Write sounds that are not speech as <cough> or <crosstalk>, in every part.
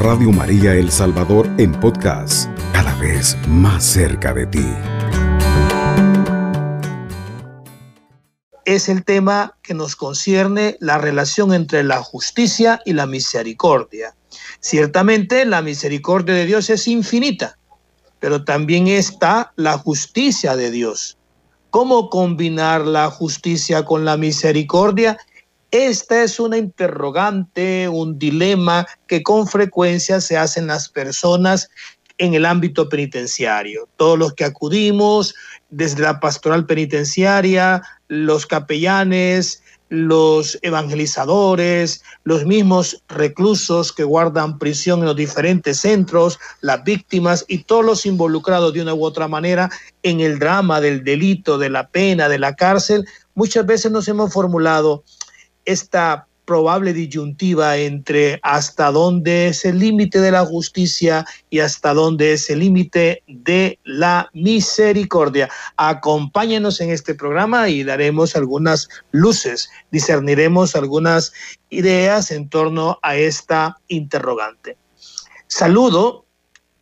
Radio María El Salvador en podcast, cada vez más cerca de ti. Es el tema que nos concierne la relación entre la justicia y la misericordia. Ciertamente la misericordia de Dios es infinita, pero también está la justicia de Dios. ¿Cómo combinar la justicia con la misericordia? Esta es una interrogante, un dilema que con frecuencia se hacen las personas en el ámbito penitenciario. Todos los que acudimos desde la pastoral penitenciaria, los capellanes, los evangelizadores, los mismos reclusos que guardan prisión en los diferentes centros, las víctimas y todos los involucrados de una u otra manera en el drama del delito, de la pena, de la cárcel, muchas veces nos hemos formulado esta probable disyuntiva entre hasta dónde es el límite de la justicia y hasta dónde es el límite de la misericordia. Acompáñenos en este programa y daremos algunas luces, discerniremos algunas ideas en torno a esta interrogante. Saludo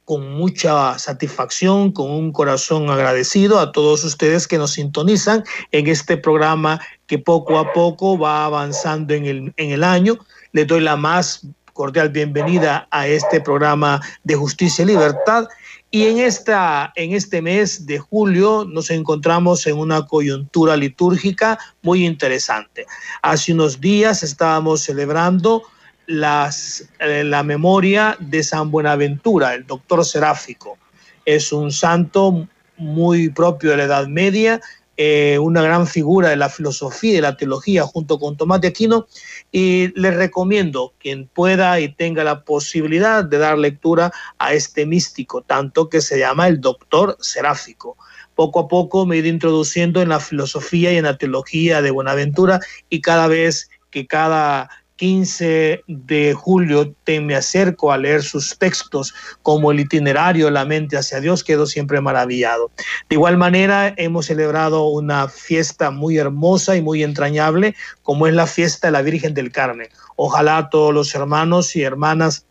con mucha satisfacción, con un corazón agradecido a todos ustedes que nos sintonizan en este programa que poco a poco va avanzando en el, en el año. Les doy la más cordial bienvenida a este programa de Justicia y Libertad. Y en, esta, en este mes de julio nos encontramos en una coyuntura litúrgica muy interesante. Hace unos días estábamos celebrando eh, la memoria de San Buenaventura, el doctor seráfico. Es un santo muy propio de la Edad Media, eh, una gran figura de la filosofía y de la teología junto con Tomás de Aquino y les recomiendo quien pueda y tenga la posibilidad de dar lectura a este místico, tanto que se llama el doctor seráfico. Poco a poco me he ido introduciendo en la filosofía y en la teología de Buenaventura y cada vez que cada 15 de julio te me acerco a leer sus textos como el itinerario la mente hacia Dios, quedo siempre maravillado. De igual manera, hemos celebrado una fiesta muy hermosa y muy entrañable, como es la fiesta de la Virgen del Carmen. Ojalá todos los hermanos y hermanas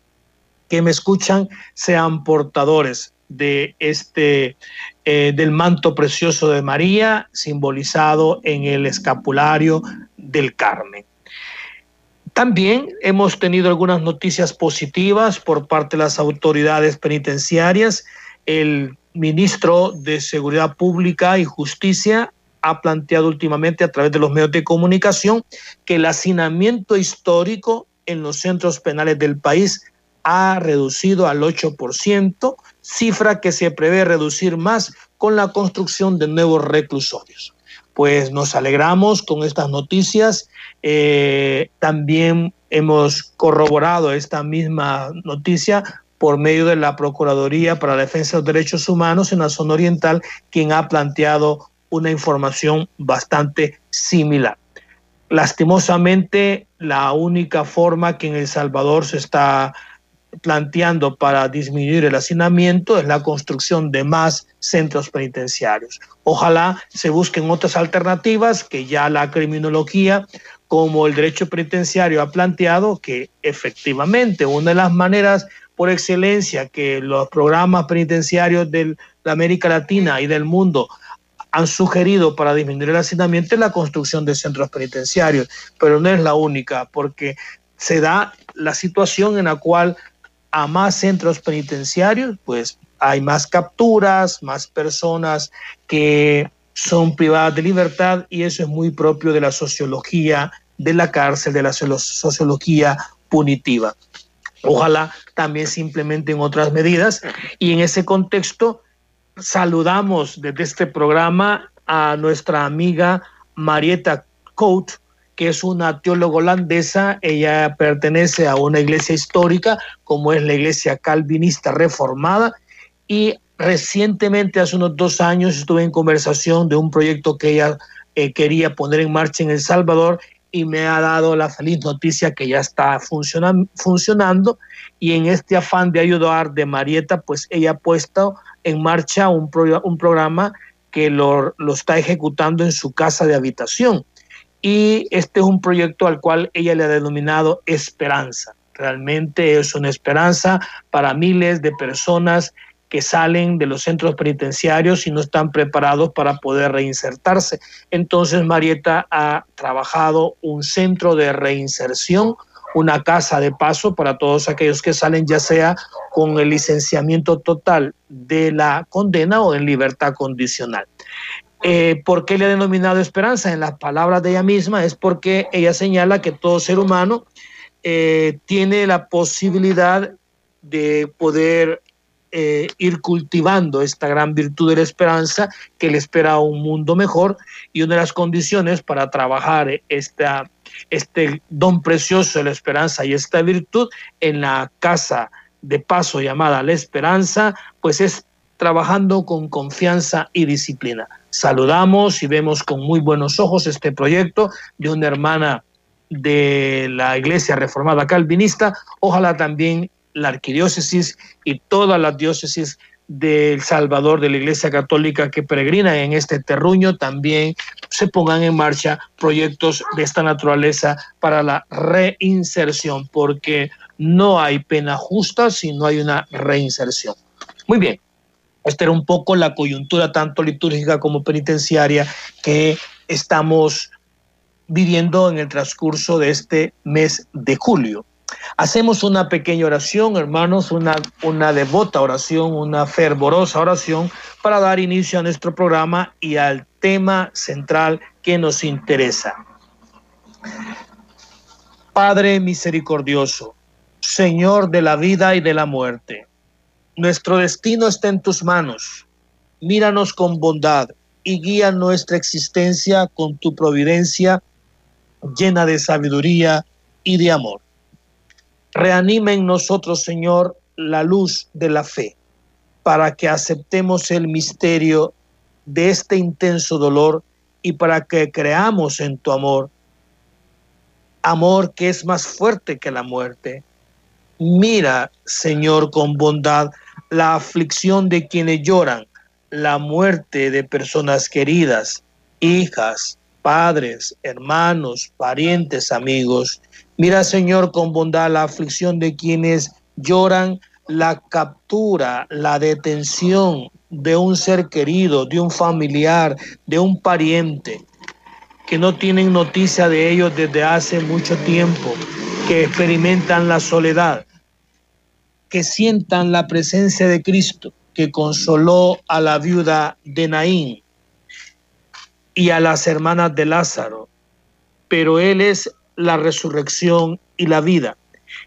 que me escuchan sean portadores de este eh, del manto precioso de María simbolizado en el escapulario del Carmen. También hemos tenido algunas noticias positivas por parte de las autoridades penitenciarias. El ministro de Seguridad Pública y Justicia ha planteado últimamente a través de los medios de comunicación que el hacinamiento histórico en los centros penales del país ha reducido al 8%, cifra que se prevé reducir más con la construcción de nuevos reclusorios pues nos alegramos con estas noticias. Eh, también hemos corroborado esta misma noticia por medio de la Procuraduría para la Defensa de los Derechos Humanos en la zona oriental, quien ha planteado una información bastante similar. Lastimosamente, la única forma que en El Salvador se está planteando para disminuir el hacinamiento es la construcción de más centros penitenciarios. Ojalá se busquen otras alternativas que ya la criminología como el derecho penitenciario ha planteado que efectivamente una de las maneras por excelencia que los programas penitenciarios de América Latina y del mundo han sugerido para disminuir el hacinamiento es la construcción de centros penitenciarios, pero no es la única, porque se da la situación en la cual a más centros penitenciarios, pues hay más capturas, más personas que son privadas de libertad y eso es muy propio de la sociología de la cárcel, de la sociología punitiva. Ojalá también se implementen otras medidas y en ese contexto saludamos desde este programa a nuestra amiga Marieta Coat, que es una teóloga holandesa. Ella pertenece a una iglesia histórica, como es la iglesia calvinista reformada, y recientemente, hace unos dos años, estuve en conversación de un proyecto que ella eh, quería poner en marcha en El Salvador y me ha dado la feliz noticia que ya está funcionando. Y en este afán de ayudar de Marieta, pues ella ha puesto en marcha un, programa que lo, está ejecutando en su casa de habitación y este es un proyecto al cual ella le ha denominado Esperanza. Realmente es una esperanza para miles de personas que salen de los centros penitenciarios y no están preparados para poder reinsertarse. Entonces Marieta ha trabajado un centro de reinserción, una casa de paso para todos aquellos que salen ya sea con el licenciamiento total de la condena o en libertad condicional. Eh, ¿Por qué le ha denominado esperanza? En las palabras de ella misma es porque ella señala que todo ser humano eh, tiene la posibilidad de poder eh, ir cultivando esta gran virtud de la esperanza que le espera un mundo mejor y una de las condiciones para trabajar esta, este don precioso de la esperanza y esta virtud en la casa de paso llamada la esperanza, pues es trabajando con confianza y disciplina. Saludamos y vemos con muy buenos ojos este proyecto de una hermana de la Iglesia Reformada Calvinista. Ojalá también la arquidiócesis y todas las diócesis del Salvador de la Iglesia Católica que peregrina en este terruño también se pongan en marcha proyectos de esta naturaleza para la reinserción, porque no hay pena justa si no hay una reinserción. Muy bien, esta era un poco la coyuntura tanto litúrgica como penitenciaria que estamos viviendo en el transcurso de este mes de julio. Hacemos una pequeña oración, hermanos, una, una devota oración, una fervorosa oración para dar inicio a nuestro programa y al tema central que nos interesa. Padre misericordioso, Señor de la vida y de la muerte, nuestro destino está en tus manos. Míranos con bondad y guía nuestra existencia con tu providencia llena de sabiduría y de amor. Reanima en nosotros, Señor, la luz de la fe, para que aceptemos el misterio de este intenso dolor y para que creamos en tu amor, amor que es más fuerte que la muerte. Mira, Señor, con bondad la aflicción de quienes lloran, la muerte de personas queridas, hijas, padres, hermanos, parientes, amigos. Mira, Señor, con bondad la aflicción de quienes lloran la captura, la detención de un ser querido, de un familiar, de un pariente, que no tienen noticia de ellos desde hace mucho tiempo, que experimentan la soledad, que sientan la presencia de Cristo, que consoló a la viuda de Naín y a las hermanas de Lázaro, pero Él es la resurrección y la vida,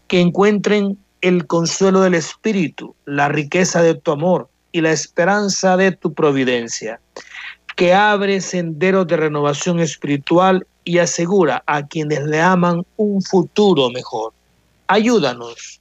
que encuentren el consuelo del Espíritu, la riqueza de tu amor y la esperanza de tu providencia, que abre senderos de renovación espiritual y asegura a quienes le aman un futuro mejor. Ayúdanos,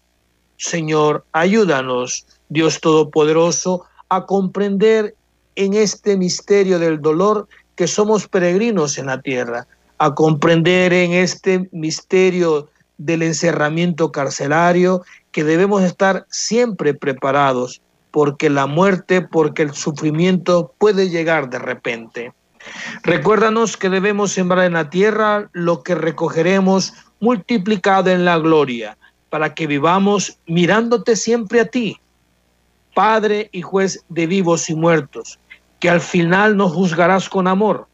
Señor, ayúdanos, Dios Todopoderoso, a comprender en este misterio del dolor que somos peregrinos en la tierra a comprender en este misterio del encerramiento carcelario que debemos estar siempre preparados porque la muerte, porque el sufrimiento puede llegar de repente. Recuérdanos que debemos sembrar en la tierra lo que recogeremos multiplicado en la gloria, para que vivamos mirándote siempre a ti, Padre y juez de vivos y muertos, que al final nos juzgarás con amor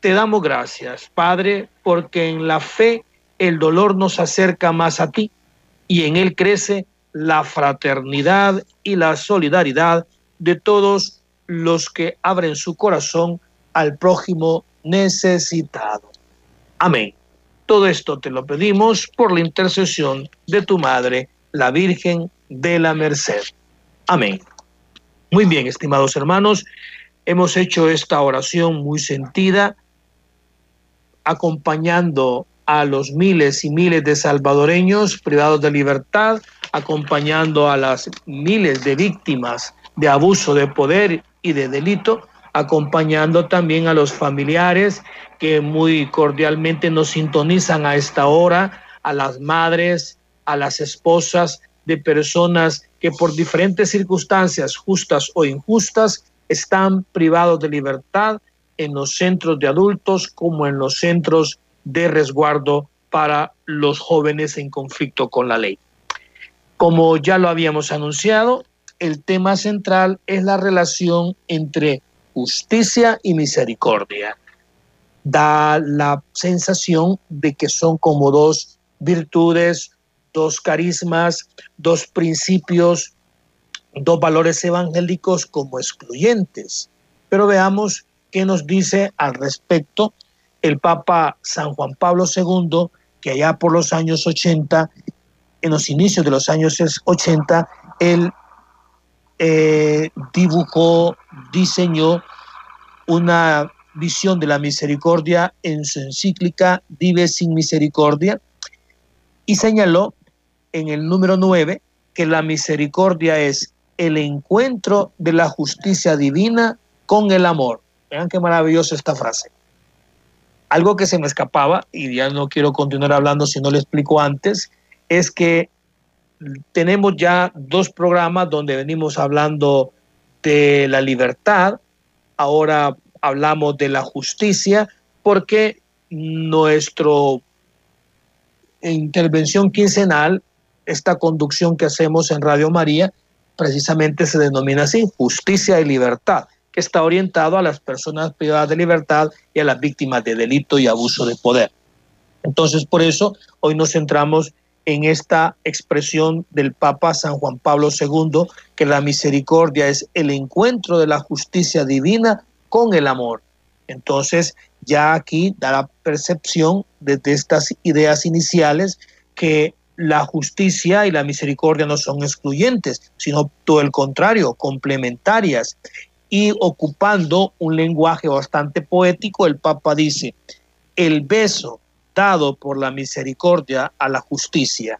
te damos gracias, Padre, porque en la fe el dolor nos acerca más a ti y en él crece la fraternidad y la solidaridad de todos los que abren su corazón al prójimo necesitado. Amén. Todo esto te lo pedimos por la intercesión de tu Madre, la Virgen de la Merced. Amén. Muy bien, estimados hermanos, hemos hecho esta oración muy sentida acompañando a los miles y miles de salvadoreños privados de libertad, acompañando a las miles de víctimas de abuso de poder y de delito, acompañando también a los familiares que muy cordialmente nos sintonizan a esta hora, a las madres, a las esposas de personas que por diferentes circunstancias, justas o injustas, están privados de libertad en los centros de adultos como en los centros de resguardo para los jóvenes en conflicto con la ley. Como ya lo habíamos anunciado, el tema central es la relación entre justicia y misericordia. Da la sensación de que son como dos virtudes, dos carismas, dos principios, dos valores evangélicos como excluyentes. Pero veamos qué nos dice al respecto el Papa San Juan Pablo II, que allá por los años 80, en los inicios de los años 80, él eh, dibujó, diseñó una visión de la misericordia en su encíclica Vive sin Misericordia y señaló en el número 9 que la misericordia es el encuentro de la justicia divina con el amor. Vean qué maravillosa esta frase. Algo que se me escapaba, y ya no quiero continuar hablando si no lo explico antes, es que tenemos ya dos programas donde venimos hablando de la libertad, ahora hablamos de la justicia, porque nuestro intervención quincenal, esta conducción que hacemos en Radio María, precisamente se denomina así, justicia y libertad, que está orientado a las personas privadas de libertad y a las víctimas de delito y abuso de poder. Entonces, por eso, hoy nos centramos en esta expresión del Papa San Juan Pablo II, que la misericordia es el encuentro de la justicia divina con el amor. Entonces, ya aquí da la percepción desde estas ideas iniciales que la justicia y la misericordia no son excluyentes, sino todo el contrario, complementarias. Y ocupando un lenguaje bastante poético, el Papa dice, el beso dado por la misericordia a la justicia,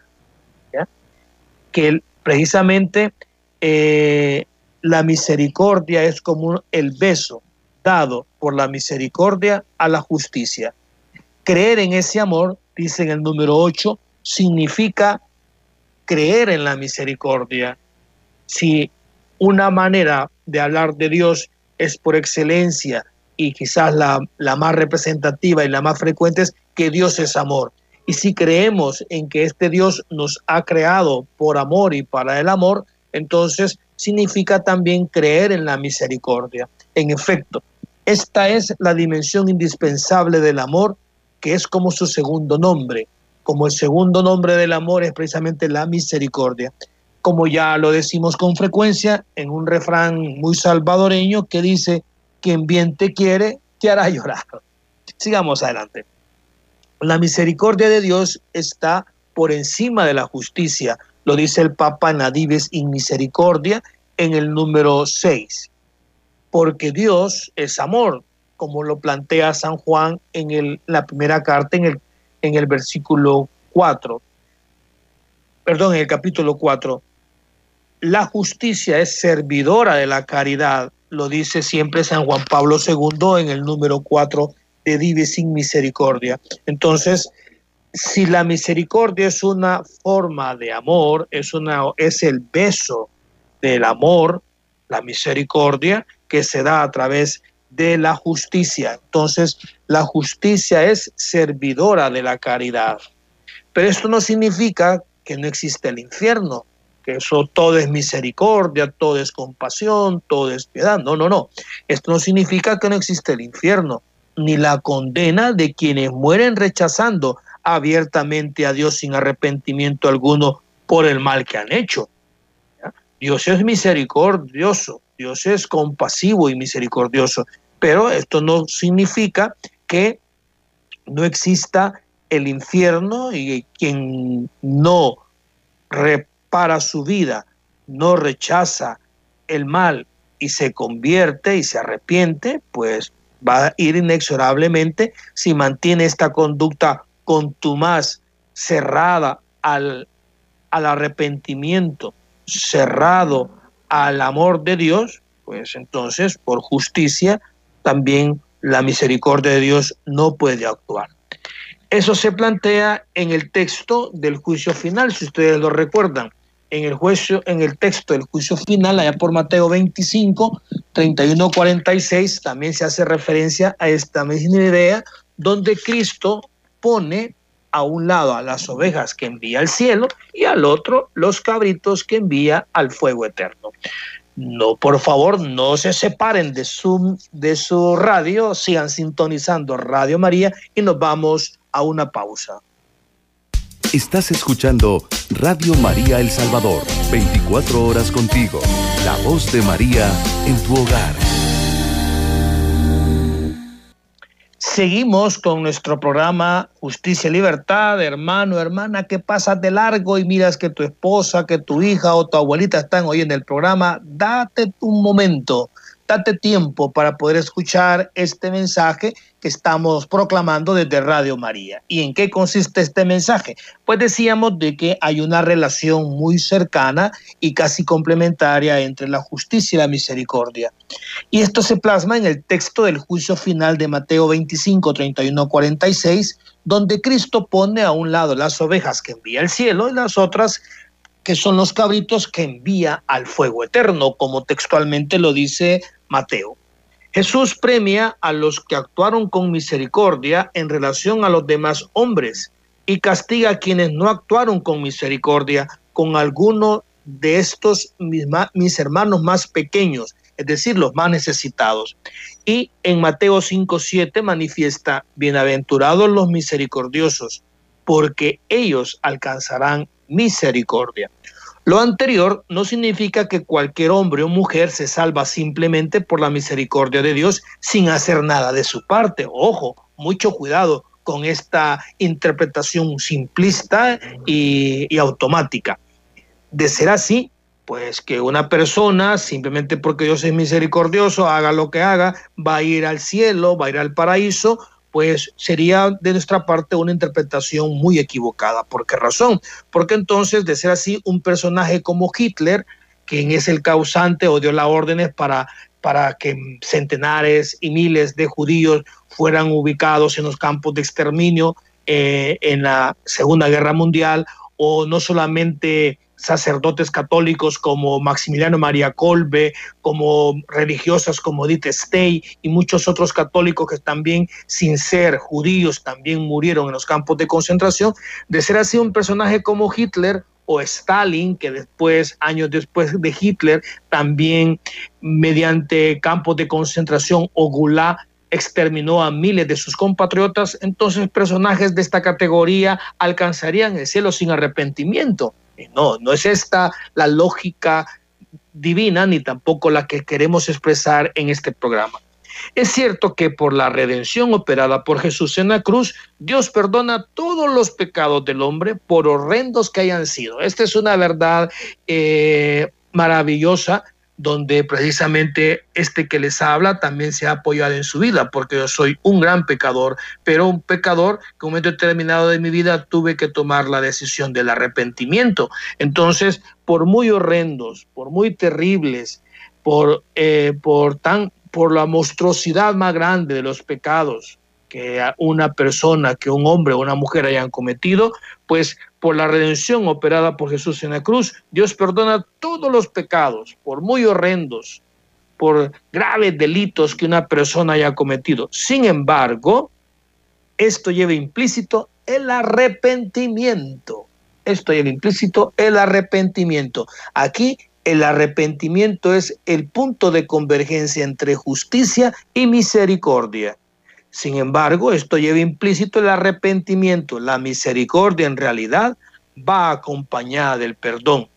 que precisamente eh, la misericordia es como el beso dado por la misericordia a la justicia. Creer en ese amor, dice en el número 8, significa creer en la misericordia. Si una manera de hablar de Dios es por excelencia y quizás la, la, más representativa y la más frecuente es que Dios es amor. Y si creemos en que este Dios nos ha creado por amor y para el amor, entonces significa también creer en la misericordia. En efecto, esta es la dimensión indispensable del amor, que es como su segundo nombre como el segundo nombre del amor es precisamente la misericordia. Como ya lo decimos con frecuencia en un refrán muy salvadoreño que dice, quien bien te quiere, te hará llorar. <laughs> Sigamos adelante. La misericordia de Dios está por encima de la justicia, lo dice el Papa Nadives in Misericordia en el número 6. Porque Dios es amor, como lo plantea San Juan en la primera carta, en el en el versículo 4, perdón, en el capítulo 4, la justicia es servidora de la caridad, lo dice siempre San Juan Pablo II en el número 4 Vive sin misericordia. Entonces, si la misericordia es una forma de amor, es, una, es el beso del amor, la misericordia que se da a través de la justicia. Entonces, la justicia es servidora de la caridad. Pero esto no significa que no existe el infierno, que eso todo es misericordia, todo es compasión, todo es piedad. No, no, no. Esto no significa que no existe el infierno, ni la condena de quienes mueren rechazando abiertamente a Dios sin arrepentimiento alguno por el mal que han hecho. Dios es misericordioso, Dios es compasivo y misericordioso, pero esto no significa que no exista el infierno y quien no repara su vida, no rechaza el mal y se convierte y se arrepiente, pues va a ir inexorablemente si mantiene esta conducta contumaz, cerrada al, al arrepentimiento, cerrado al amor de Dios, pues entonces por justicia también la misericordia de Dios no puede actuar. Eso se plantea en el texto del juicio final, si ustedes lo recuerdan. En el, juicio, en el texto del juicio final, allá por Mateo 25, 31, 46, también se hace referencia a esta misma idea, donde Cristo pone a un lado a las ovejas que envía al cielo y al otro los cabritos que envía al fuego eterno. No, por favor, no se separen de su, de su radio, sigan sintonizando Radio María y nos vamos a una pausa. Estás escuchando Radio María El Salvador, 24 horas contigo, la voz de María en tu hogar. Seguimos con nuestro programa Justicia y Libertad, hermano, hermana, que pasas de largo y miras que tu esposa, que tu hija o tu abuelita están hoy en el programa, date un momento, date tiempo para poder escuchar este mensaje que estamos proclamando desde Radio María. ¿Y en qué consiste este mensaje? Pues decíamos de que hay una relación muy cercana y casi complementaria entre la justicia y la misericordia. Y esto se plasma en el texto del juicio final de Mateo 25, 31, 46, donde Cristo pone a un lado las ovejas que envía al cielo y las otras que son los cabritos que envía al fuego eterno, como textualmente lo dice Mateo. Jesús premia a los que actuaron con misericordia en relación a los demás hombres y castiga a quienes no actuaron con misericordia con alguno de estos mis, hermanos más pequeños, es decir, los más necesitados. Y en Mateo 5:7 manifiesta, bienaventurados los misericordiosos, porque ellos alcanzarán misericordia. Lo anterior no significa que cualquier hombre o mujer se salva simplemente por la misericordia de Dios sin hacer nada de su parte. Ojo, mucho cuidado con esta interpretación simplista y, automática. De ser así, pues que una persona, simplemente porque Dios es misericordioso, haga lo que haga, va a ir al cielo, va a ir al paraíso, pues sería de nuestra parte una interpretación muy equivocada. ¿Por qué razón? Porque entonces, de ser así, un personaje como Hitler, quien es el causante o dio las órdenes para, para que centenares y miles de judíos fueran ubicados en los campos de exterminio eh, en la Segunda Guerra Mundial, o no solamente sacerdotes católicos como Maximiliano María Colbe, como religiosas como Edith Stey y muchos otros católicos que también, sin ser judíos, también murieron en los campos de concentración, de ser así un personaje como Hitler o Stalin, que después, años después de Hitler, también mediante campos de concentración o Gulag exterminó a miles de sus compatriotas, entonces personajes de esta categoría alcanzarían el cielo sin arrepentimiento. No, no es esta la lógica divina ni tampoco la que queremos expresar en este programa. Es cierto que por la redención operada por Jesús en la cruz, Dios perdona todos los pecados del hombre, por horrendos que hayan sido. Esta es una verdad eh, maravillosa donde precisamente este que les habla también se ha apoyado en su vida, porque yo soy un gran pecador, pero un pecador que en un momento determinado de mi vida tuve que tomar la decisión del arrepentimiento. Entonces, por muy horrendos, por muy terribles, por, eh, por, tan, por la monstruosidad más grande de los pecados que una persona, que un hombre o una mujer hayan cometido, pues por la redención operada por Jesús en la cruz, Dios perdona todos los pecados, por muy horrendos, por graves delitos que una persona haya cometido. Sin embargo, esto lleva implícito el arrepentimiento. Esto lleva implícito el arrepentimiento. Aquí el arrepentimiento es el punto de convergencia entre justicia y misericordia. Sin embargo, esto lleva implícito el arrepentimiento. La misericordia en realidad va acompañada del perdón.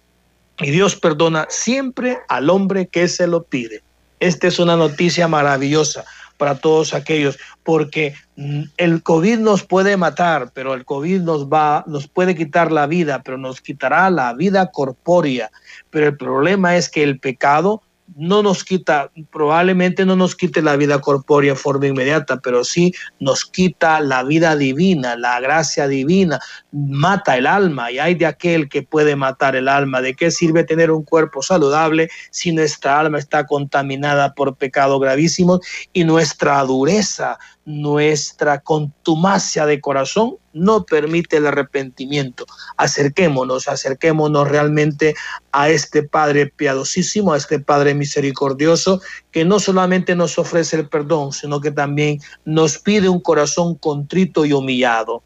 Y Dios perdona siempre al hombre que se lo pide. Esta es una noticia maravillosa para todos aquellos, porque mm, el COVID nos puede matar, pero el COVID nos va, nos puede quitar la vida, pero nos quitará la vida corpórea. Pero el problema es que el pecado no nos quita, probablemente no nos quite la vida corpórea en forma inmediata, pero sí nos quita la vida divina, la gracia divina, mata el alma y hay de aquel que puede matar el alma. ¿De qué sirve tener un cuerpo saludable si nuestra alma está contaminada por pecados gravísimos y nuestra dureza, nuestra contumacia de corazón no permite el arrepentimiento. Acerquémonos, acerquémonos realmente a este Padre piadosísimo, a este Padre misericordioso, que no solamente nos ofrece el perdón, sino que también nos pide un corazón contrito y humillado.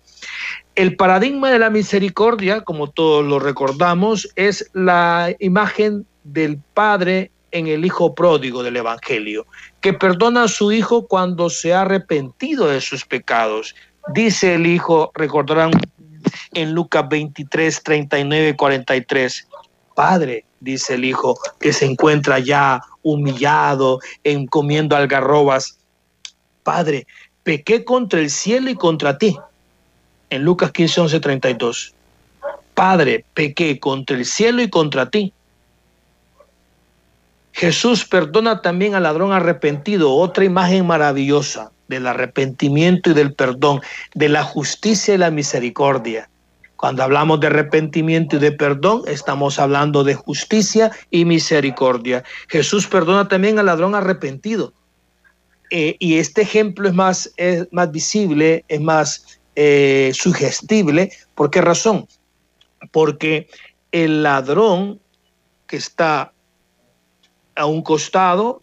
El paradigma de la misericordia, como todos lo recordamos, es la imagen del Padre en el Hijo pródigo del Evangelio, que perdona a su Hijo cuando se ha arrepentido de sus pecados. Dice el Hijo, recordarán en Lucas 23, 39, 43, Padre, dice el Hijo, que se encuentra ya humillado, en comiendo algarrobas, Padre, pequé contra el cielo y contra ti en Lucas 15, 11, 32. Padre, pequé contra el cielo y contra ti. Jesús perdona también al ladrón arrepentido, otra imagen maravillosa del arrepentimiento y del perdón, de la justicia y la misericordia. Cuando hablamos de arrepentimiento y de perdón, estamos hablando de justicia y misericordia. Jesús perdona también al ladrón arrepentido. Eh, y este ejemplo es más, es más visible, es más eh, sugestible. ¿Por qué razón? Porque el ladrón que está a un costado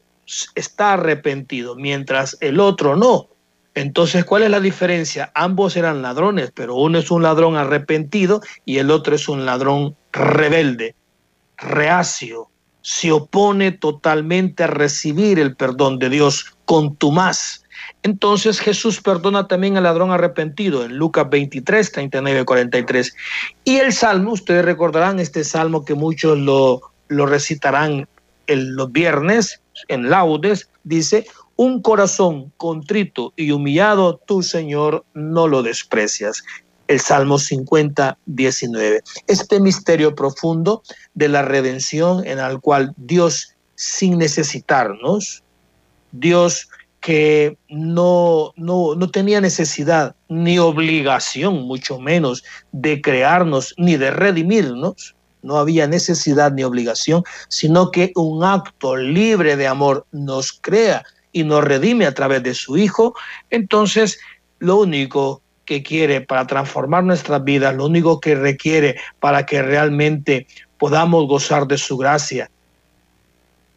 está arrepentido, mientras el otro no. Entonces, ¿cuál es la diferencia? Ambos eran ladrones, pero uno es un ladrón arrepentido y el otro es un ladrón rebelde, reacio, se opone totalmente a recibir el perdón de Dios contumaz. Entonces Jesús perdona también al ladrón arrepentido en Lucas 23, 39 43. Y el salmo, ustedes recordarán este salmo que muchos lo, lo recitarán el, los viernes en laudes, dice, un corazón contrito y humillado, tu Señor no lo desprecias. El Salmo 50, 19. Este misterio profundo de la redención en el cual Dios, sin necesitarnos, Dios que no, no, no, tenía necesidad ni obligación, mucho menos, de crearnos ni de redimirnos, no había necesidad ni obligación, sino que un acto libre de amor nos crea y nos redime a través de su Hijo, entonces lo único que quiere para transformar nuestras vidas, lo único que requiere para que realmente podamos gozar de su gracia,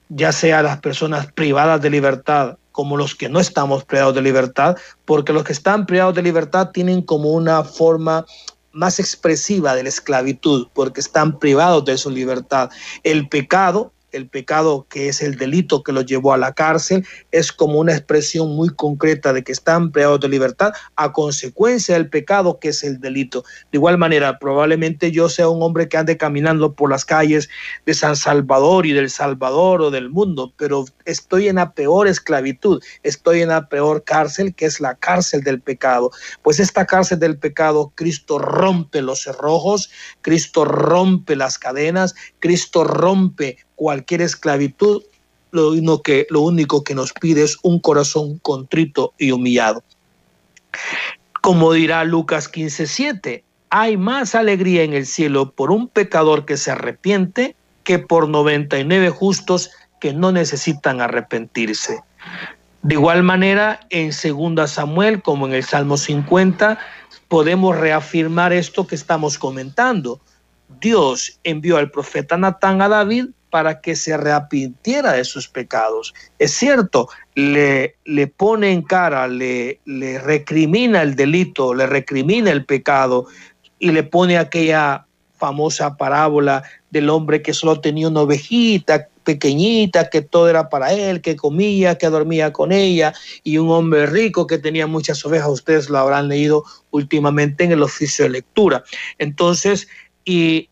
ya sea las personas privadas de libertad como los que no estamos privados de libertad, porque los que están privados de libertad tienen como una forma más expresiva de la esclavitud, porque están privados de su libertad. El pecado el pecado que es el delito que los llevó a la cárcel, es como una expresión muy concreta de que están privados de libertad a consecuencia del pecado que es el delito. De igual manera, probablemente yo sea un hombre que ande caminando por las calles de San Salvador y del Salvador o del mundo, pero estoy en la peor esclavitud, estoy en la peor cárcel que es la cárcel del pecado. Pues esta cárcel del pecado, Cristo rompe los cerrojos, Cristo rompe las cadenas, Cristo rompe cualquier esclavitud, lo único, que, lo único que nos pide es un corazón contrito y humillado. Como dirá Lucas 15:7, hay más alegría en el cielo por un pecador que se arrepiente que por 99 justos que no necesitan arrepentirse. De igual manera, en 2 Samuel, como en el Salmo 50, podemos reafirmar esto que estamos comentando. Dios envió al profeta Natán a David para que se arrepintiera de sus pecados. Es cierto, le, le pone en cara, le, le recrimina el delito, le recrimina el pecado y le pone aquella famosa parábola del hombre que solo tenía una ovejita pequeñita, que todo era para él, que comía, que dormía con ella, y un hombre rico que tenía muchas ovejas, ustedes lo habrán leído últimamente en el oficio de lectura. Entonces, y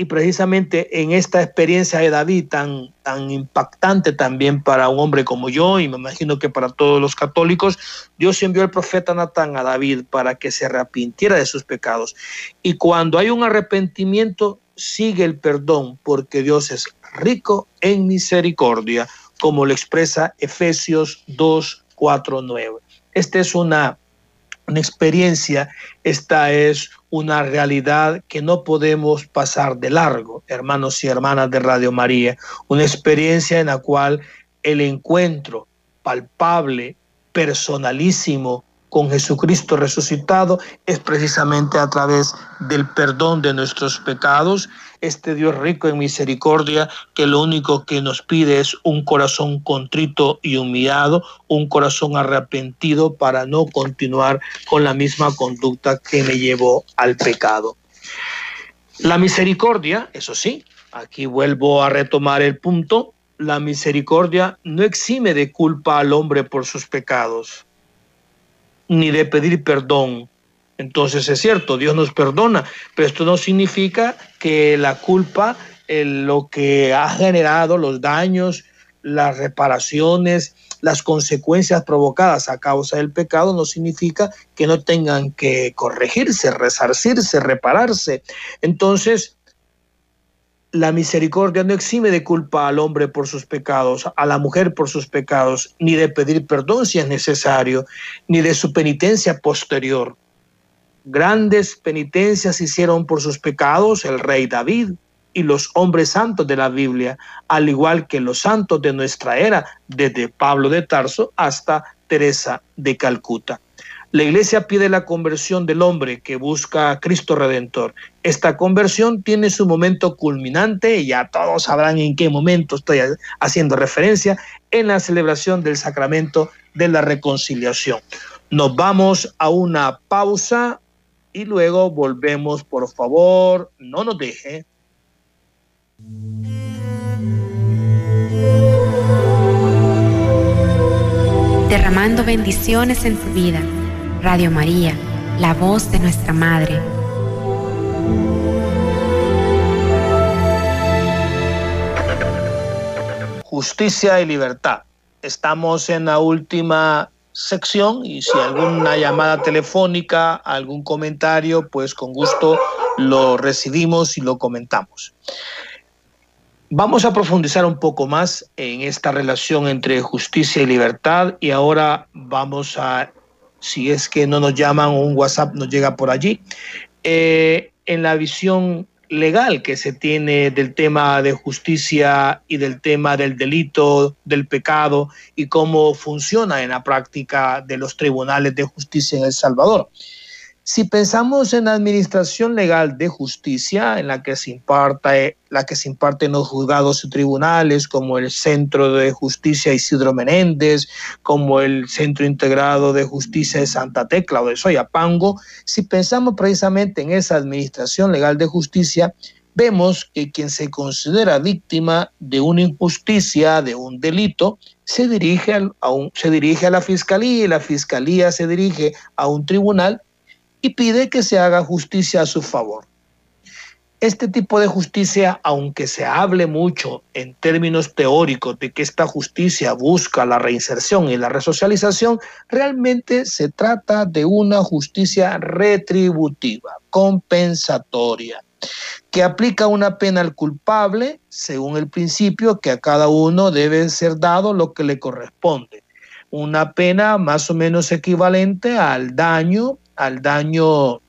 y precisamente en esta experiencia de David tan, tan impactante también para un hombre como yo y me imagino que para todos los católicos, Dios envió al profeta Natán a David para que se arrepintiera de sus pecados. Y cuando hay un arrepentimiento, sigue el perdón porque Dios es rico en misericordia, como lo expresa Efesios 2, 4, 9. Esta es una, una experiencia, esta es una realidad que no podemos pasar de largo, hermanos y hermanas de Radio María, una experiencia en la cual el encuentro palpable, personalísimo con Jesucristo resucitado es precisamente a través del perdón de nuestros pecados. Este Dios rico en misericordia que lo único que nos pide es un corazón contrito y humillado, un corazón arrepentido para no continuar con la misma conducta que me llevó al pecado. La misericordia, eso sí, aquí vuelvo a retomar el punto, la misericordia no exime de culpa al hombre por sus pecados, ni de pedir perdón. Entonces es cierto, Dios nos perdona, pero esto no significa que la culpa, lo que ha generado, los daños, las reparaciones, las consecuencias provocadas a causa del pecado no significa que no tengan que corregirse, resarcirse, repararse. Entonces, la misericordia no exime de culpa al hombre por sus pecados, a la mujer por sus pecados, ni de pedir perdón si es necesario, ni de su penitencia posterior. Grandes penitencias hicieron por sus pecados el rey David, y los hombres santos de la Biblia, al igual que los santos de nuestra era, desde Pablo de Tarso hasta Teresa de Calcuta. La iglesia pide la conversión del hombre que busca a Cristo Redentor. Esta conversión tiene su momento culminante, y ya todos sabrán en qué momento estoy haciendo referencia, en la celebración del sacramento de la reconciliación. Nos vamos a una pausa y luego volvemos, por favor, no nos deje. Derramando bendiciones en tu vida. Radio María, la voz de nuestra Madre. Justicia y libertad. Estamos en la última sección y si alguna llamada telefónica, algún comentario, pues con gusto lo recibimos y lo comentamos. Vamos a profundizar un poco más en esta relación entre justicia y libertad y ahora vamos a, si es que no nos llaman o un WhatsApp nos llega por allí, eh, en la visión legal que se tiene del tema de justicia y del tema del delito, del pecado y cómo funciona en la práctica de los tribunales de justicia en El Salvador. Si pensamos en la administración legal de justicia, en la que se imparte, la que se imparte los juzgados y tribunales, como el Centro de Justicia Isidro Menéndez, como el Centro Integrado de Justicia de Santa Tecla o de Soyapango, si pensamos precisamente en esa administración legal de justicia, vemos que quien se considera víctima de una injusticia, de un delito, se dirige a, un, se dirige a la fiscalía y la fiscalía se dirige a un tribunal y pide que se haga justicia a su favor. Este tipo de justicia, aunque se hable mucho en términos teóricos de que esta justicia busca la reinserción y la resocialización, realmente se trata de una justicia retributiva, compensatoria, que aplica una pena al culpable según el principio que a cada uno debe ser dado lo que le corresponde. Una pena más o menos equivalente al daño al daño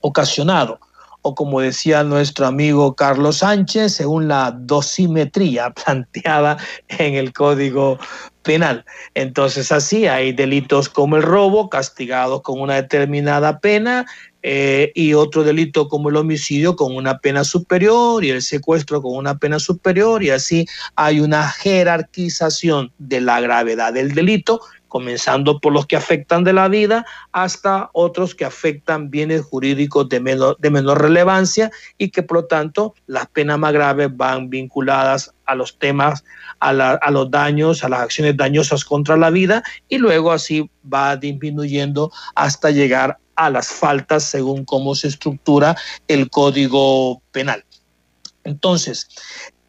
ocasionado, o como decía nuestro amigo Carlos Sánchez, según la dosimetría <laughs> planteada en el Código Penal. Entonces así hay delitos como el robo, castigados con una determinada pena, eh, y otro delito como el homicidio con una pena superior y el secuestro con una pena superior, y así hay una jerarquización de la gravedad del delito comenzando por los que afectan de la vida hasta otros que afectan bienes jurídicos de menor, de menor relevancia y que por lo tanto las penas más graves van vinculadas a los temas, a, a los daños, a las acciones dañosas contra la vida y luego así va disminuyendo hasta llegar a las faltas según cómo se estructura el código penal. Entonces,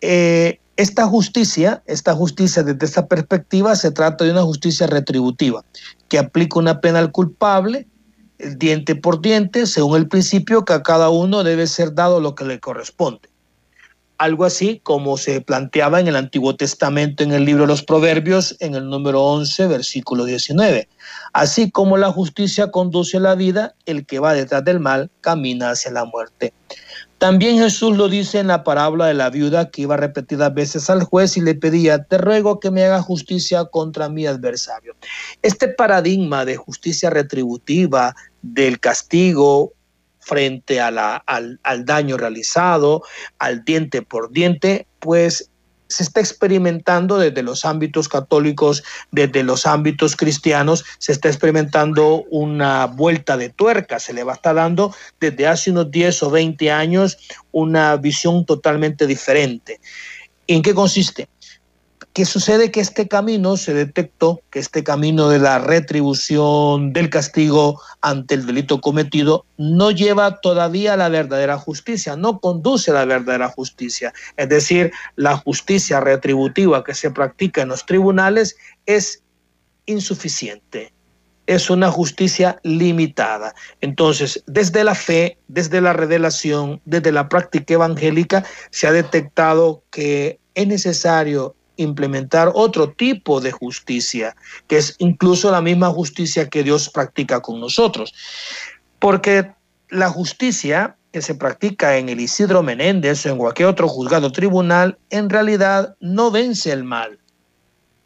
eh, esta justicia, esta justicia desde esta perspectiva se trata de una justicia retributiva, que aplica una pena al culpable, diente por diente, según el principio que a cada uno debe ser dado lo que le corresponde. Algo así como se planteaba en el Antiguo Testamento en el libro de los Proverbios, en el número 11, versículo 19. Así como la justicia conduce a la vida, el que va detrás del mal camina hacia la muerte. También Jesús lo dice en la parábola de la viuda que iba repetidas veces al juez y le pedía, te ruego que me haga justicia contra mi adversario. Este paradigma de justicia retributiva, del castigo frente al daño realizado, al diente por diente, pues se está experimentando desde los ámbitos católicos, desde los ámbitos cristianos, se está experimentando una vuelta de tuerca, se le va a estar dando desde hace unos 10 o 20 años una visión totalmente diferente. ¿En qué consiste? ¿Qué sucede? Que este camino se detectó, que este camino de la retribución del castigo ante el delito cometido no lleva todavía a la verdadera justicia, no conduce a la verdadera justicia. Es decir, la justicia retributiva que se practica en los tribunales es insuficiente, es una justicia limitada. Entonces, desde la fe, desde la revelación, desde la práctica evangélica, se ha detectado que es necesario implementar otro tipo de justicia, que es incluso la misma justicia que Dios practica con nosotros. Porque la justicia que se practica en el Isidro Menéndez o en cualquier otro juzgado tribunal, en realidad no vence el mal.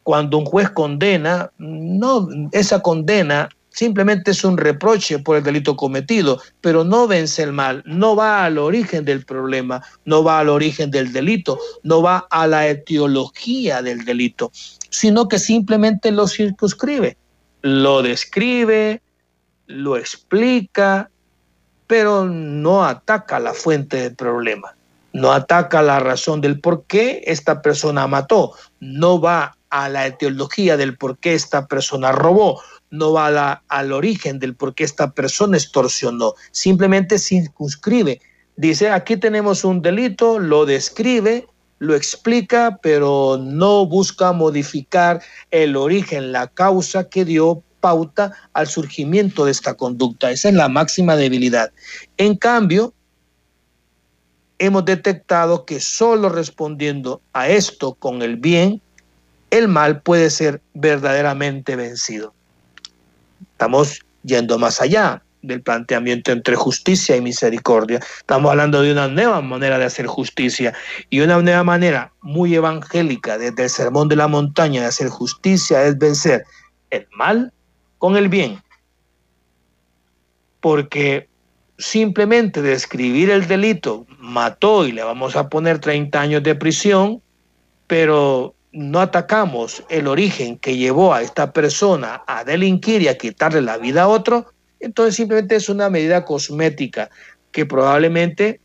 Cuando un juez condena, no, esa condena simplemente es un reproche por el delito cometido, pero no vence el mal, no va al origen del problema, no va al origen del delito, no va a la etiología del delito, sino que simplemente lo circunscribe, lo describe, lo explica, pero no ataca la fuente del problema, no ataca la razón del por qué esta persona mató, no va a la etiología del por qué esta persona robó, no va al origen del por qué esta persona extorsionó, simplemente circunscribe. Dice, aquí tenemos un delito, lo describe, lo explica, pero no busca modificar el origen, la causa que dio pauta al surgimiento de esta conducta. Esa es la máxima debilidad. En cambio, hemos detectado que solo respondiendo a esto con el bien, el mal puede ser verdaderamente vencido. Estamos yendo más allá del planteamiento entre justicia y misericordia. Estamos hablando de una nueva manera de hacer justicia y una nueva manera muy evangélica desde el sermón de la montaña de hacer justicia es vencer el mal con el bien. Porque simplemente describir el delito mató y le vamos a poner 30 años de prisión, pero no atacamos el origen que llevó a esta persona a delinquir y a quitarle la vida a otro, entonces simplemente es una medida cosmética que probablemente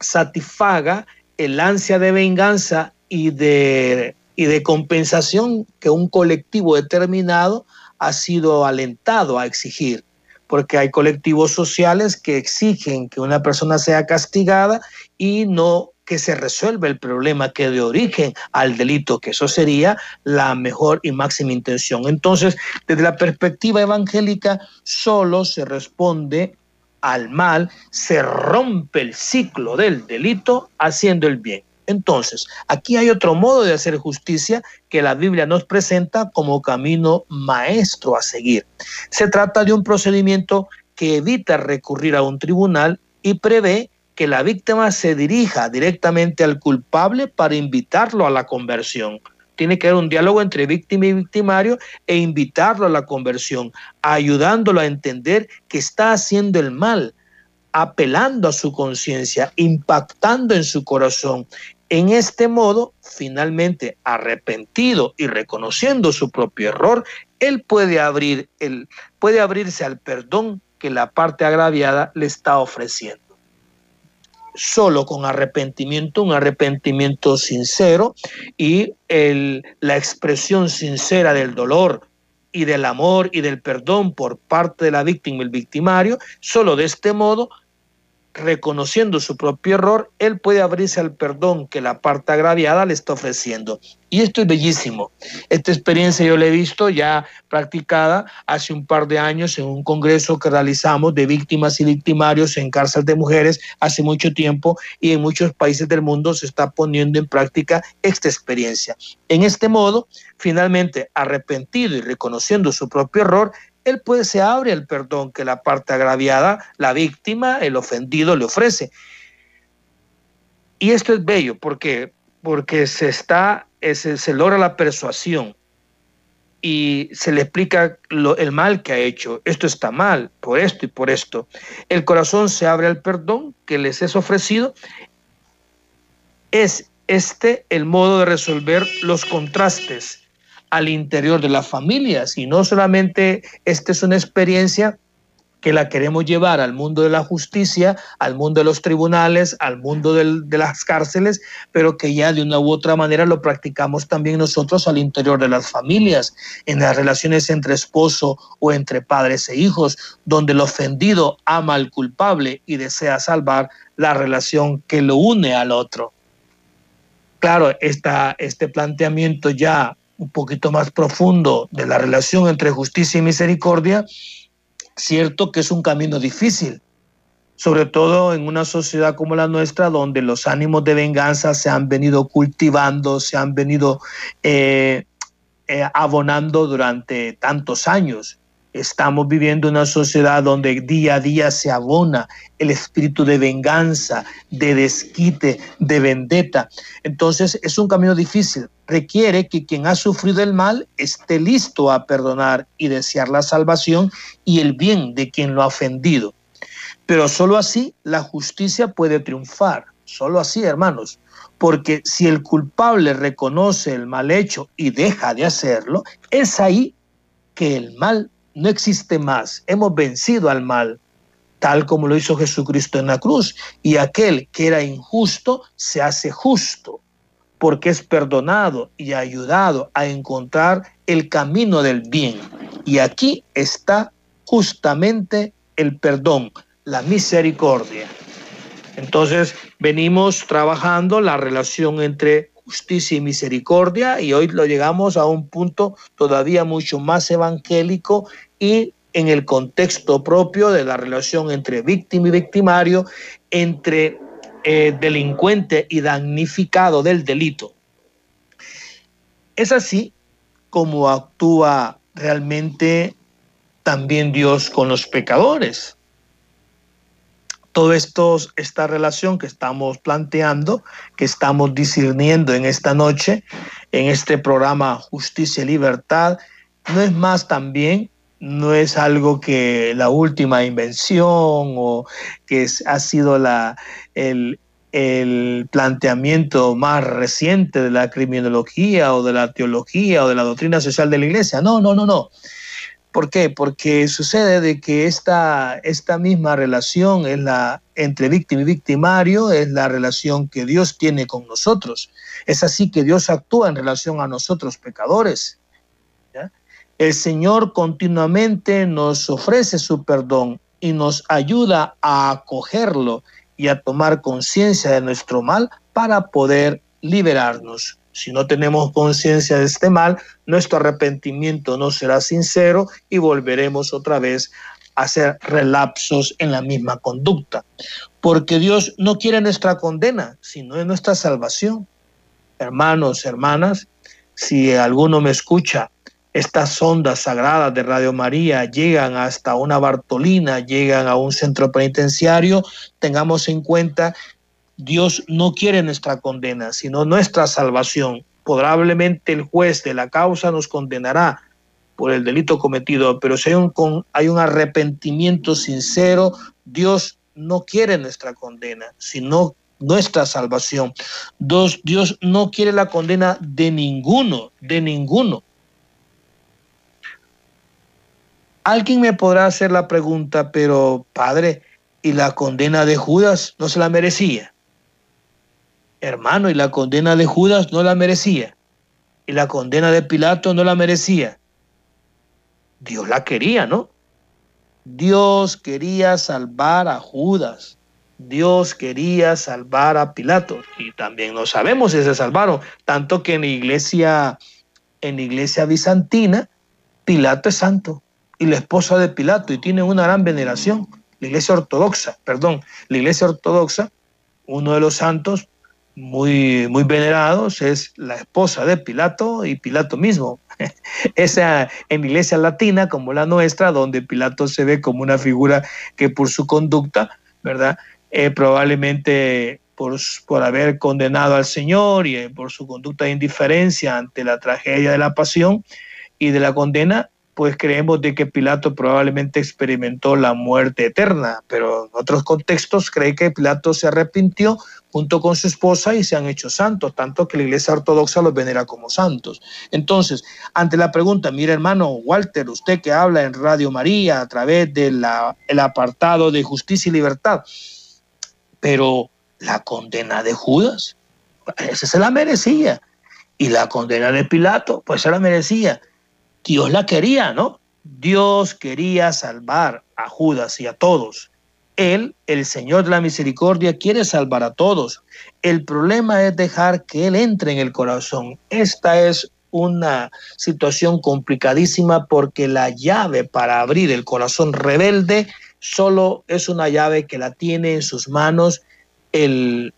satisfaga el ansia de venganza y de, y de compensación que un colectivo determinado ha sido alentado a exigir porque hay colectivos sociales que exigen que una persona sea castigada y no que se resuelva el problema que de origen al delito, que eso sería la mejor y máxima intención. Entonces, desde la perspectiva evangélica, solo se responde al mal, se rompe el ciclo del delito haciendo el bien. Entonces, aquí hay otro modo de hacer justicia que la Biblia nos presenta como camino maestro a seguir. Se trata de un procedimiento que evita recurrir a un tribunal y prevé que la víctima se dirija directamente al culpable para invitarlo a la conversión. Tiene que haber un diálogo entre víctima y victimario e invitarlo a la conversión, ayudándolo a entender que está haciendo el mal, apelando a su conciencia, impactando en su corazón. En este modo, finalmente arrepentido y reconociendo su propio error, él puede abrir puede abrirse al perdón que la parte agraviada le está ofreciendo solo con arrepentimiento, un arrepentimiento sincero y el, la expresión sincera del dolor y del amor y del perdón por parte de la víctima y el victimario, solo de este modo reconociendo su propio error, él puede abrirse al perdón que la parte agraviada le está ofreciendo. Y esto es bellísimo. Esta experiencia yo la he visto ya practicada hace un par de años en un congreso que realizamos de víctimas y victimarios en cárcel de mujeres hace mucho tiempo y en muchos países del mundo se está poniendo en práctica esta experiencia. En este modo, finalmente, arrepentido y reconociendo su propio error, él pues se abre el perdón que la parte agraviada, la víctima, el ofendido le ofrece. Y esto es bello porque, porque se, está, se logra la persuasión y se le explica el mal que ha hecho. Esto está mal, por esto y por esto. El corazón se abre al perdón que les es ofrecido. Es este el modo de resolver los contrastes al interior de las familias y no solamente esta es una experiencia que la queremos llevar al mundo de la justicia, al mundo de los tribunales, al mundo de las cárceles, pero que ya de una u otra manera lo practicamos también nosotros al interior de las familias, en las relaciones entre esposo o entre padres e hijos, donde el ofendido ama al culpable y desea salvar la relación que lo une al otro. Claro, esta, este planteamiento ya un poquito más profundo de la relación entre justicia y misericordia, Cierto que es un camino difícil, sobre todo en una sociedad como la nuestra, donde los ánimos de venganza se han venido cultivando, se han venido eh, eh, abonando durante tantos años. Estamos viviendo una sociedad donde día a día se abona el espíritu de venganza, de desquite, de vendetta. Entonces es un camino difícil. Requiere que quien ha sufrido el mal esté listo a perdonar y desear la salvación y el bien de quien lo ha ofendido. Pero solo así la justicia puede triunfar. Solo así, hermanos. Porque si el culpable reconoce el mal hecho y deja de hacerlo, es ahí que el mal no existe más. Hemos vencido al mal, tal como lo hizo Jesucristo en la cruz. Y aquel que era injusto se hace justo, porque es perdonado y ayudado a encontrar el camino del bien. Y aquí está justamente el perdón, la misericordia. Entonces, venimos trabajando la relación entre justicia y misericordia y hoy lo llegamos a un punto todavía mucho más evangélico y en el contexto propio de la relación entre víctima y victimario, entre eh, delincuente y damnificado del delito. Es así como actúa realmente también Dios con los pecadores todo esta relación que estamos planteando, que estamos discerniendo en esta noche, en este programa Justicia y Libertad, no es más también, no es algo que la última invención o que ha sido la, el, el planteamiento más reciente de la criminología o de la teología o de la doctrina social de la iglesia. No, no, no, no. ¿Por qué? Porque sucede de que esta, esta misma relación es la, entre víctima y victimario es la relación que Dios tiene con nosotros. Es así que Dios actúa en relación a nosotros pecadores. El Señor continuamente nos ofrece su perdón y nos ayuda a acogerlo y a tomar conciencia de nuestro mal para poder liberarnos. Si no tenemos conciencia de este mal, nuestro arrepentimiento no será sincero y volveremos otra vez a hacer relapsos en la misma conducta. Porque Dios no quiere nuestra condena, sino es nuestra salvación. Hermanos, hermanas, si alguno me escucha, estas ondas sagradas de Radio María llegan hasta una Bartolina, llegan a un centro penitenciario, tengamos en cuenta Dios no quiere nuestra condena, sino nuestra salvación. Probablemente el juez de la causa nos condenará por el delito cometido, pero si hay un, hay un arrepentimiento sincero, Dios no quiere nuestra condena, sino nuestra salvación. Dios, Dios no quiere la condena de ninguno, de ninguno. Alguien me podrá hacer la pregunta, pero Padre, ¿y la condena de Judas no se la merecía? Hermano, y la condena de Judas no la merecía. Y la condena de Pilato no la merecía. Dios la quería, ¿no? Dios quería salvar a Judas. Dios quería salvar a Pilato. Y también no sabemos si se salvaron. Tanto que en la iglesia, en iglesia bizantina, Pilato es santo. Y la esposa de Pilato. Y tienen una gran veneración. La iglesia ortodoxa, perdón, la iglesia ortodoxa, uno de los santos, muy, muy venerados es la esposa de Pilato y Pilato mismo. <laughs> Esa en iglesia latina como la nuestra, donde Pilato se ve como una figura que por su conducta, ¿verdad? Eh, probablemente por, por haber condenado al Señor y eh, por su conducta de indiferencia ante la tragedia de la pasión y de la condena, pues creemos de que Pilato probablemente experimentó la muerte eterna, pero en otros contextos cree que Pilato se arrepintió junto con su esposa y se han hecho santos, tanto que la Iglesia Ortodoxa los venera como santos. Entonces, ante la pregunta, mire hermano Walter, usted que habla en Radio María a través del apartado de justicia y libertad, pero la condena de Judas, esa se la merecía, y la condena de Pilato, pues se la merecía Dios la quería, ¿no? Dios quería salvar a Judas y a todos. Él, el Señor de la Misericordia, quiere salvar a todos. El problema es dejar que Él entre en el corazón. Esta es una situación complicadísima porque la llave para abrir el corazón rebelde solo es una llave que la tiene en sus manos el,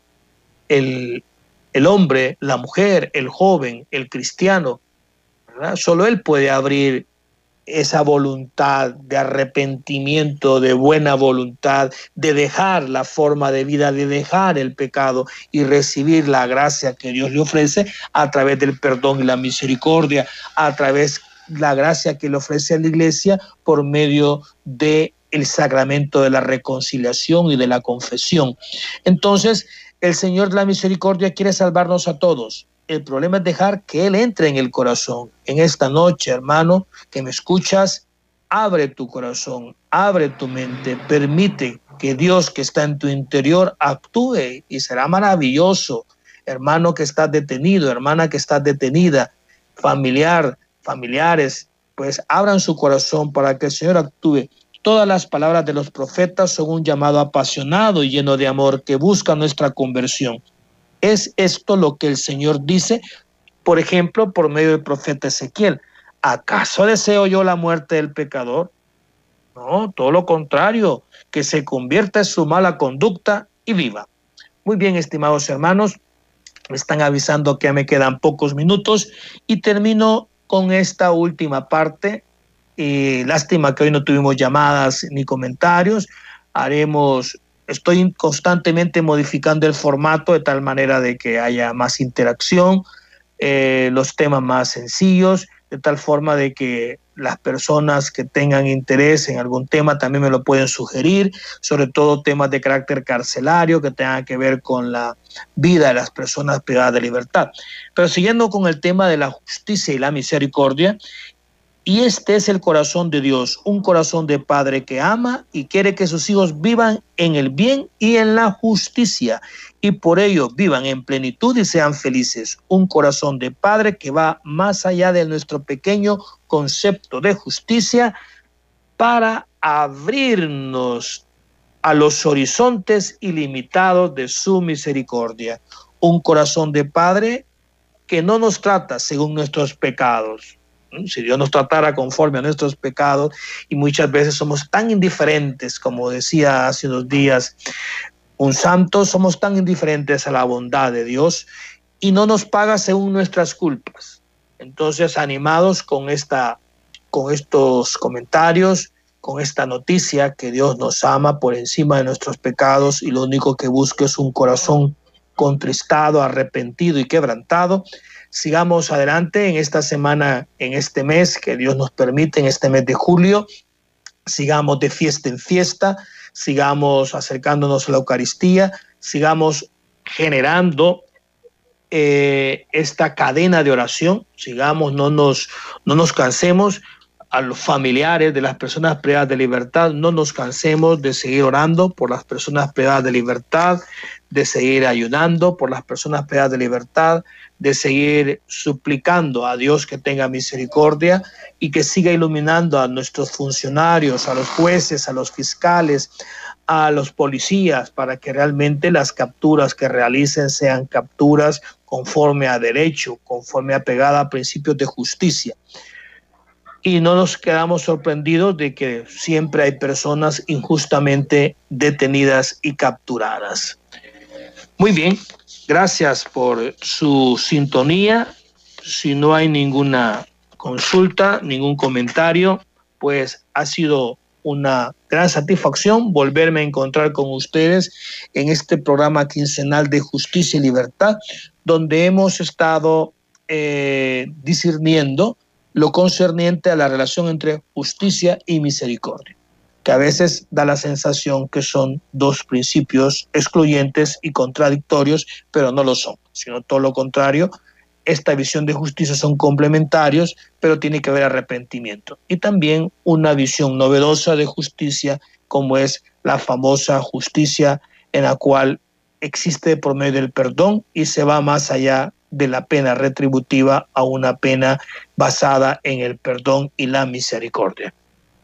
el, el hombre, la mujer, el joven, el cristiano, Solo Él puede abrir esa voluntad de arrepentimiento, de buena voluntad, de dejar la forma de vida, de dejar el pecado y recibir la gracia que Dios le ofrece a través del perdón y la misericordia, a través de la gracia que le ofrece a la iglesia por medio de el sacramento de la reconciliación y de la confesión. Entonces, el Señor de la misericordia quiere salvarnos a todos, el problema es dejar que Él entre en el corazón. En esta noche, hermano, que me escuchas, abre tu corazón, abre tu mente, permite que Dios que está en tu interior actúe y será maravilloso. Hermano que estás detenido, hermana que estás detenida, familiar, familiares, pues abran su corazón para que el Señor actúe. Todas las palabras de los profetas son un llamado apasionado y lleno de amor que busca nuestra conversión. ¿Es esto lo que el Señor dice, por ejemplo, por medio del profeta Ezequiel? ¿Acaso deseo yo la muerte del pecador? No, todo lo contrario, que se convierta en su mala conducta y viva. Muy bien, estimados hermanos, me están avisando que me quedan pocos minutos y termino con esta última parte. Y lástima que hoy no tuvimos llamadas ni comentarios. Haremos estoy constantemente modificando el formato de tal manera de que haya más interacción, eh, los temas más sencillos, de tal forma de que las personas que tengan interés en algún tema también me lo pueden sugerir, sobre todo temas de carácter carcelario que tengan que ver con la vida de las personas privadas de libertad. Pero siguiendo con el tema de la justicia y la misericordia, y este es el corazón de Dios, un corazón de padre que ama y quiere que sus hijos vivan en el bien y en la justicia, y por ello vivan en plenitud y sean felices. Un corazón de padre que va más allá de nuestro pequeño concepto de justicia para abrirnos a los horizontes ilimitados de su misericordia. Un corazón de padre que no nos trata según nuestros pecados, si Dios nos tratara conforme a nuestros pecados y muchas veces somos tan indiferentes, como decía hace unos días un santo, somos tan indiferentes a la bondad de Dios y no nos paga según nuestras culpas. Entonces, animados con esta con estos comentarios, con esta noticia que Dios nos ama por encima de nuestros pecados y lo único que busca es un corazón contristado, arrepentido y quebrantado, sigamos adelante en esta semana, en este mes que Dios nos permite, en este mes de julio, sigamos de fiesta en fiesta, sigamos acercándonos a la Eucaristía, sigamos generando eh, esta cadena de oración, sigamos, no nos, no nos cansemos, a los familiares de las personas privadas de libertad, no nos cansemos de seguir orando por las personas privadas de libertad, de seguir ayudando por las personas privadas de libertad, de seguir suplicando a Dios que tenga misericordia y que siga iluminando a nuestros funcionarios, a los jueces, a los fiscales, a los policías, para que realmente las capturas que realicen sean capturas conforme a derecho, conforme a pegada a principios de justicia. Y no nos quedamos sorprendidos de que siempre hay personas injustamente detenidas y capturadas. Muy bien, Gracias por su sintonía. Si no hay ninguna consulta, ningún comentario, pues ha sido una gran satisfacción volverme a encontrar con ustedes en este programa quincenal de justicia y libertad, donde hemos estado eh, discerniendo lo concerniente a la relación entre justicia y misericordia, que a veces da la sensación que son dos principios excluyentes y contradictorios, pero no lo son, sino todo lo contrario, esta visión de justicia son complementarios, pero tiene que haber arrepentimiento. Y también una visión novedosa de justicia, como es la famosa justicia en la cual existe por medio del perdón y se va más allá de la pena retributiva a una pena basada en el perdón y la misericordia.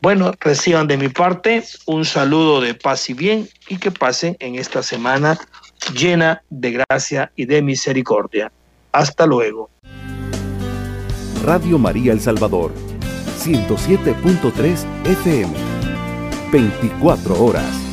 Bueno, reciban de mi parte un saludo de paz y bien y que pasen en esta semana llena de gracia y de misericordia. Hasta luego. Radio María El Salvador, 107.3 FM, 24 horas.